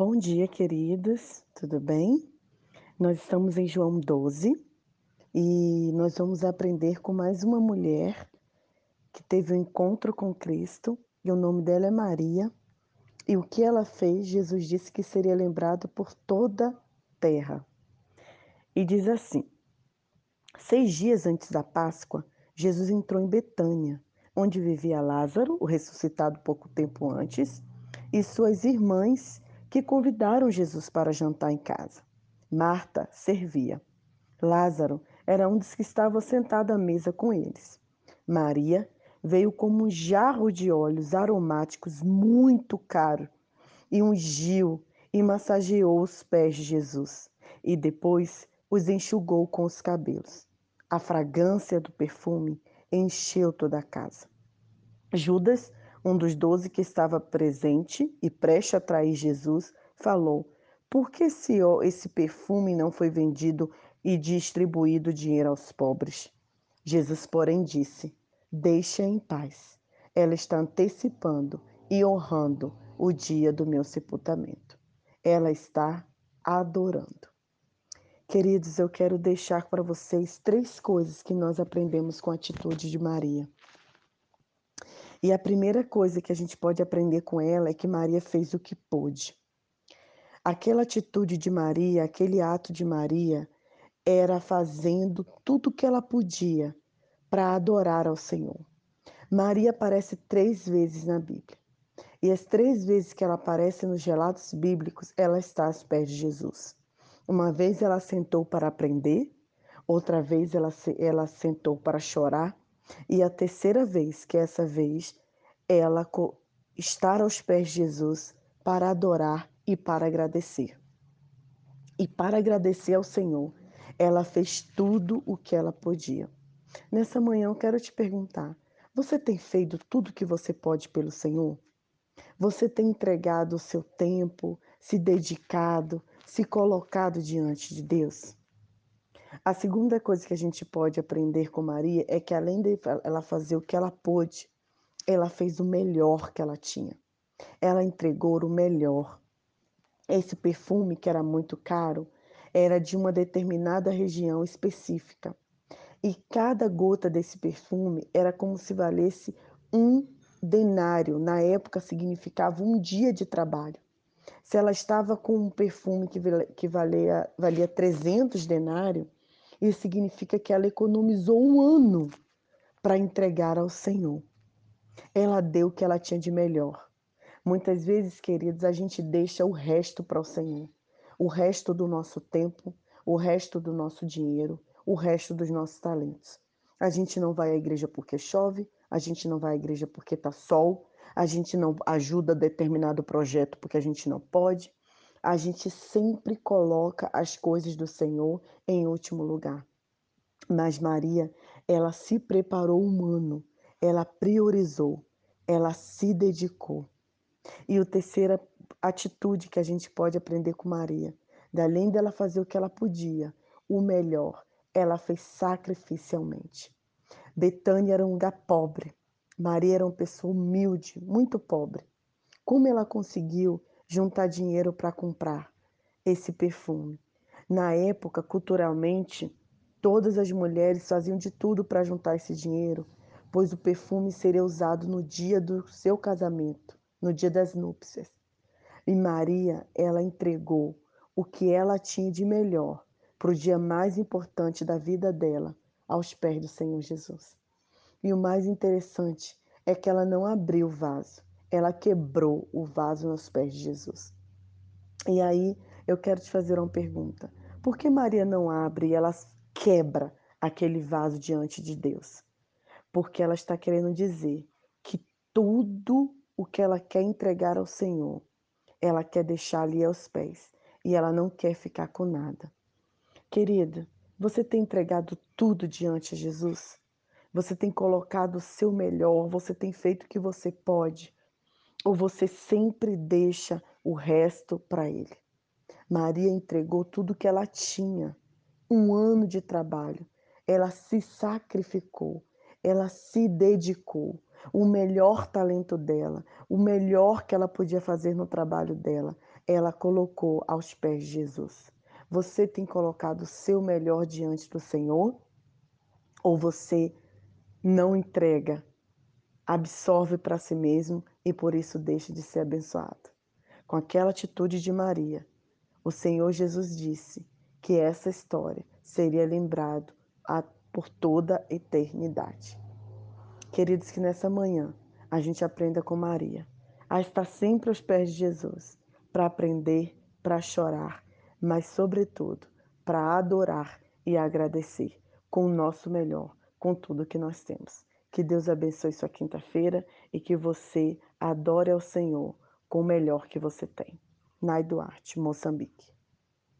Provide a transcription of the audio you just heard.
Bom dia, queridos, tudo bem? Nós estamos em João 12 e nós vamos aprender com mais uma mulher que teve um encontro com Cristo e o nome dela é Maria. E o que ela fez, Jesus disse que seria lembrado por toda a terra. E diz assim: Seis dias antes da Páscoa, Jesus entrou em Betânia, onde vivia Lázaro, o ressuscitado pouco tempo antes, e suas irmãs que convidaram Jesus para jantar em casa. Marta servia. Lázaro era um dos que estava sentado à mesa com eles. Maria veio como um jarro de óleos aromáticos muito caro e ungiu e massageou os pés de Jesus e depois os enxugou com os cabelos. A fragrância do perfume encheu toda a casa. Judas um dos doze que estava presente e prestes a trair Jesus, falou: Por que esse, esse perfume não foi vendido e distribuído dinheiro aos pobres? Jesus, porém, disse: Deixa em paz. Ela está antecipando e honrando o dia do meu sepultamento. Ela está adorando. Queridos, eu quero deixar para vocês três coisas que nós aprendemos com a atitude de Maria. E a primeira coisa que a gente pode aprender com ela é que Maria fez o que pôde. Aquela atitude de Maria, aquele ato de Maria, era fazendo tudo o que ela podia para adorar ao Senhor. Maria aparece três vezes na Bíblia. E as três vezes que ela aparece nos relatos bíblicos, ela está aos pés de Jesus. Uma vez ela sentou para aprender, outra vez ela, ela sentou para chorar, e a terceira vez, que essa vez, ela estar aos pés de Jesus para adorar e para agradecer. E para agradecer ao Senhor, ela fez tudo o que ela podia. Nessa manhã eu quero te perguntar: você tem feito tudo o que você pode pelo Senhor? Você tem entregado o seu tempo, se dedicado, se colocado diante de Deus? A segunda coisa que a gente pode aprender com Maria é que além de ela fazer o que ela pôde, ela fez o melhor que ela tinha. Ela entregou o melhor. Esse perfume, que era muito caro, era de uma determinada região específica. E cada gota desse perfume era como se valesse um denário. Na época significava um dia de trabalho. Se ela estava com um perfume que valia, valia 300 denários, isso significa que ela economizou um ano para entregar ao Senhor. Ela deu o que ela tinha de melhor. Muitas vezes, queridos, a gente deixa o resto para o Senhor. O resto do nosso tempo, o resto do nosso dinheiro, o resto dos nossos talentos. A gente não vai à igreja porque chove, a gente não vai à igreja porque está sol, a gente não ajuda determinado projeto porque a gente não pode, a gente sempre coloca as coisas do Senhor em último lugar. Mas Maria, ela se preparou humano, ela priorizou, ela se dedicou. E a terceira atitude que a gente pode aprender com Maria, além dela fazer o que ela podia, o melhor, ela fez sacrificialmente. Betânia era um lugar pobre. Maria era uma pessoa humilde, muito pobre. Como ela conseguiu juntar dinheiro para comprar esse perfume. Na época, culturalmente, todas as mulheres faziam de tudo para juntar esse dinheiro, pois o perfume seria usado no dia do seu casamento, no dia das núpcias. E Maria, ela entregou o que ela tinha de melhor para o dia mais importante da vida dela, aos pés do Senhor Jesus. E o mais interessante é que ela não abriu o vaso, ela quebrou o vaso nos pés de Jesus. E aí eu quero te fazer uma pergunta: por que Maria não abre e ela quebra aquele vaso diante de Deus? Porque ela está querendo dizer que tudo o que ela quer entregar ao Senhor, ela quer deixar ali aos pés e ela não quer ficar com nada. Querida, você tem entregado tudo diante de Jesus? Você tem colocado o seu melhor, você tem feito o que você pode ou você sempre deixa o resto para ele? Maria entregou tudo que ela tinha, um ano de trabalho. Ela se sacrificou, ela se dedicou. O melhor talento dela, o melhor que ela podia fazer no trabalho dela, ela colocou aos pés de Jesus? Você tem colocado o seu melhor diante do Senhor? Ou você não entrega, absorve para si mesmo e por isso deixa de ser abençoado? Com aquela atitude de Maria, o Senhor Jesus disse que essa história seria lembrado por toda a eternidade. Queridos, que nessa manhã a gente aprenda com Maria a estar sempre aos pés de Jesus, para aprender, para chorar, mas, sobretudo, para adorar e agradecer com o nosso melhor, com tudo que nós temos. Que Deus abençoe sua quinta-feira e que você adore ao Senhor com o melhor que você tem. Nai Duarte, Moçambique.